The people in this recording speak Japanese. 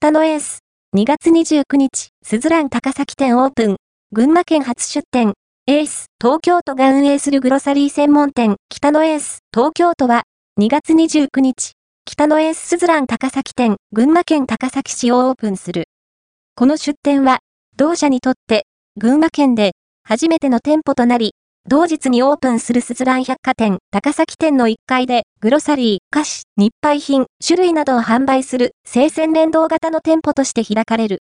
北のエース。2月29日、スズラン高崎店オープン。群馬県初出店。エース、東京都が運営するグロサリー専門店、北のエース、東京都は、2月29日、北のエーススズラン高崎店、群馬県高崎市をオープンする。この出店は、同社にとって、群馬県で、初めての店舗となり、同日にオープンするスズラン百貨店、高崎店の1階で、グロサリー、菓子、日配品、種類などを販売する、生鮮連動型の店舗として開かれる。